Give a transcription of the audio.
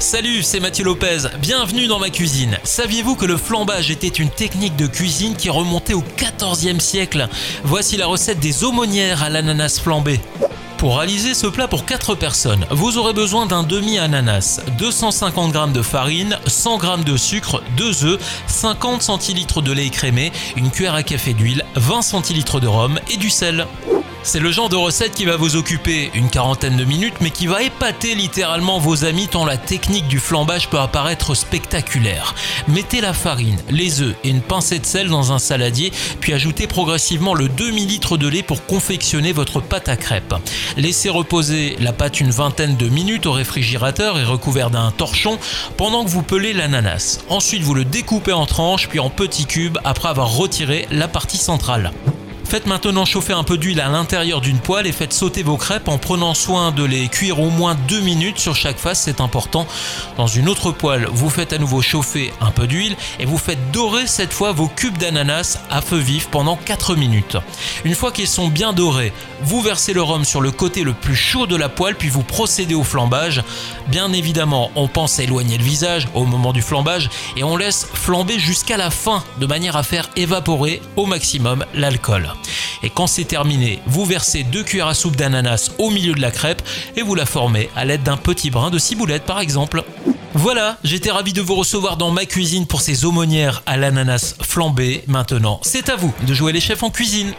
Salut, c'est Mathieu Lopez, bienvenue dans ma cuisine. Saviez-vous que le flambage était une technique de cuisine qui remontait au 14e siècle? Voici la recette des aumônières à l'ananas flambé. Pour réaliser ce plat pour 4 personnes, vous aurez besoin d'un demi-ananas, 250 g de farine, 100 g de sucre, 2 œufs, 50 centilitres de lait écrémé, une cuillère à café d'huile, 20 centilitres de rhum et du sel. C'est le genre de recette qui va vous occuper une quarantaine de minutes mais qui va épater littéralement vos amis tant la technique du flambage peut apparaître spectaculaire. Mettez la farine, les œufs et une pincée de sel dans un saladier puis ajoutez progressivement le demi-litre de lait pour confectionner votre pâte à crêpes. Laissez reposer la pâte une vingtaine de minutes au réfrigérateur et recouvert d'un torchon pendant que vous pelez l'ananas. Ensuite vous le découpez en tranches puis en petits cubes après avoir retiré la partie centrale. Faites maintenant chauffer un peu d'huile à l'intérieur d'une poêle et faites sauter vos crêpes en prenant soin de les cuire au moins 2 minutes sur chaque face, c'est important. Dans une autre poêle, vous faites à nouveau chauffer un peu d'huile et vous faites dorer cette fois vos cubes d'ananas à feu vif pendant 4 minutes. Une fois qu'ils sont bien dorés, vous versez le rhum sur le côté le plus chaud de la poêle puis vous procédez au flambage. Bien évidemment, on pense à éloigner le visage au moment du flambage et on laisse flamber jusqu'à la fin de manière à faire évaporer au maximum l'alcool. Et quand c'est terminé, vous versez deux cuillères à soupe d'ananas au milieu de la crêpe et vous la formez à l'aide d'un petit brin de ciboulette par exemple. Voilà, j'étais ravi de vous recevoir dans ma cuisine pour ces aumônières à l'ananas flambé. Maintenant, c'est à vous de jouer les chefs en cuisine.